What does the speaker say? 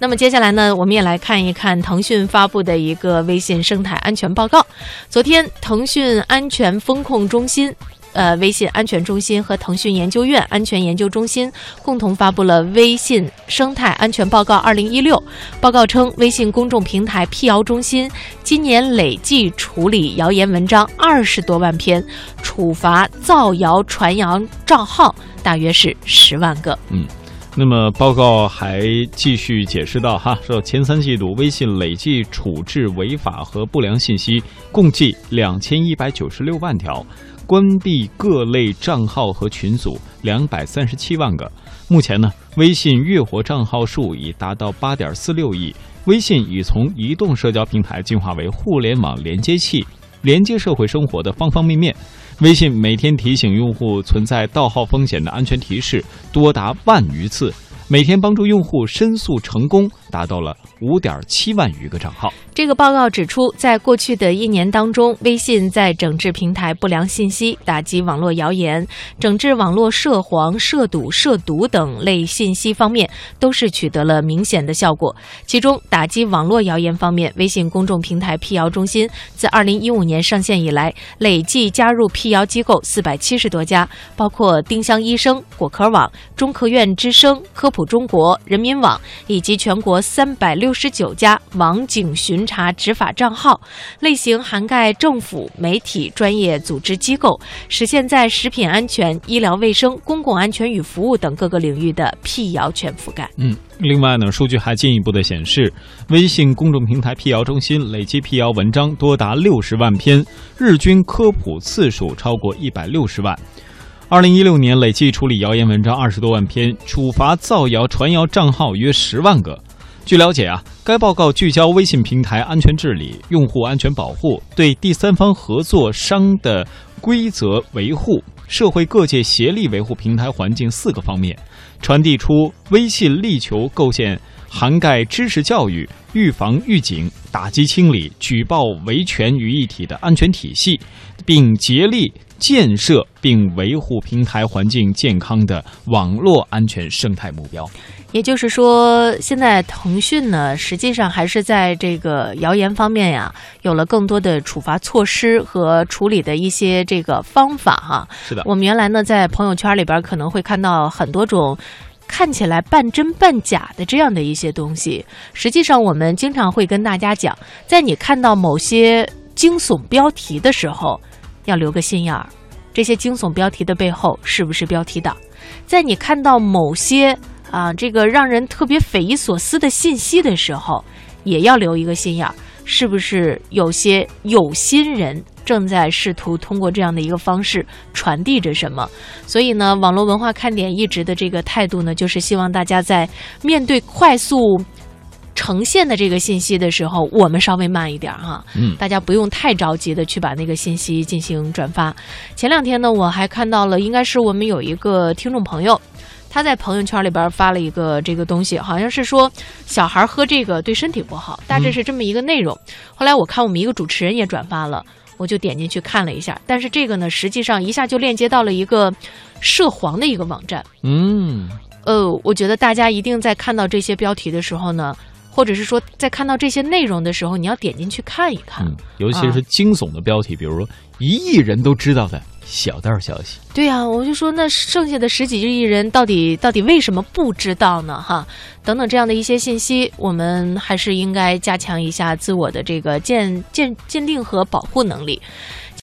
那么接下来呢，我们也来看一看腾讯发布的一个微信生态安全报告。昨天，腾讯安全风控中心。呃，微信安全中心和腾讯研究院安全研究中心共同发布了《微信生态安全报告（二零一六）》。报告称，微信公众平台辟谣中心今年累计处理谣言文章二十多万篇，处罚造谣传谣账号大约是十万个。嗯。那么报告还继续解释到，哈，说前三季度微信累计处置违法和不良信息共计两千一百九十六万条。关闭各类账号和群组两百三十七万个。目前呢，微信月活账号数已达到八点四六亿。微信已从移动社交平台进化为互联网连接器，连接社会生活的方方面面。微信每天提醒用户存在盗号风险的安全提示多达万余次。每天帮助用户申诉成功达到了五点七万余个账号。这个报告指出，在过去的一年当中，微信在整治平台不良信息、打击网络谣言、整治网络涉黄、涉赌、涉毒等类信息方面，都是取得了明显的效果。其中，打击网络谣言方面，微信公众平台辟谣中心自二零一五年上线以来，累计加入辟谣机构四百七十多家，包括丁香医生、果壳网、中科院之声、科普。中国人民网以及全国三百六十九家网警巡查执法账号，类型涵盖政府、媒体、专业组织机构，实现在食品安全、医疗卫生、公共安全与服务等各个领域的辟谣全覆盖。嗯，另外呢，数据还进一步的显示，微信公众平台辟谣中心累计辟谣文章多达六十万篇，日均科普次数超过一百六十万。二零一六年累计处理谣言文章二十多万篇，处罚造谣传谣账号约十万个。据了解啊，该报告聚焦微信平台安全治理、用户安全保护、对第三方合作商的规则维护、社会各界协力维护平台环境四个方面，传递出微信力求构建涵盖知识教育、预防预警、打击清理、举报维权于一体的安全体系，并竭力。建设并维护平台环境健康的网络安全生态目标，也就是说，现在腾讯呢，实际上还是在这个谣言方面呀，有了更多的处罚措施和处理的一些这个方法哈。是的，我们原来呢，在朋友圈里边可能会看到很多种看起来半真半假的这样的一些东西，实际上我们经常会跟大家讲，在你看到某些惊悚标题的时候。要留个心眼儿，这些惊悚标题的背后是不是标题党？在你看到某些啊这个让人特别匪夷所思的信息的时候，也要留一个心眼儿，是不是有些有心人正在试图通过这样的一个方式传递着什么？所以呢，网络文化看点一直的这个态度呢，就是希望大家在面对快速。呈现的这个信息的时候，我们稍微慢一点哈，嗯，大家不用太着急的去把那个信息进行转发。前两天呢，我还看到了，应该是我们有一个听众朋友，他在朋友圈里边发了一个这个东西，好像是说小孩喝这个对身体不好，大致是这么一个内容。后来我看我们一个主持人也转发了，我就点进去看了一下，但是这个呢，实际上一下就链接到了一个涉黄的一个网站。嗯，呃，我觉得大家一定在看到这些标题的时候呢。或者是说，在看到这些内容的时候，你要点进去看一看，尤其是惊悚的标题，比如说一亿人都知道的小道消息。对呀，我就说那剩下的十几亿人到底到底为什么不知道呢？哈，等等这样的一些信息，我们还是应该加强一下自我的这个鉴鉴鉴定和保护能力。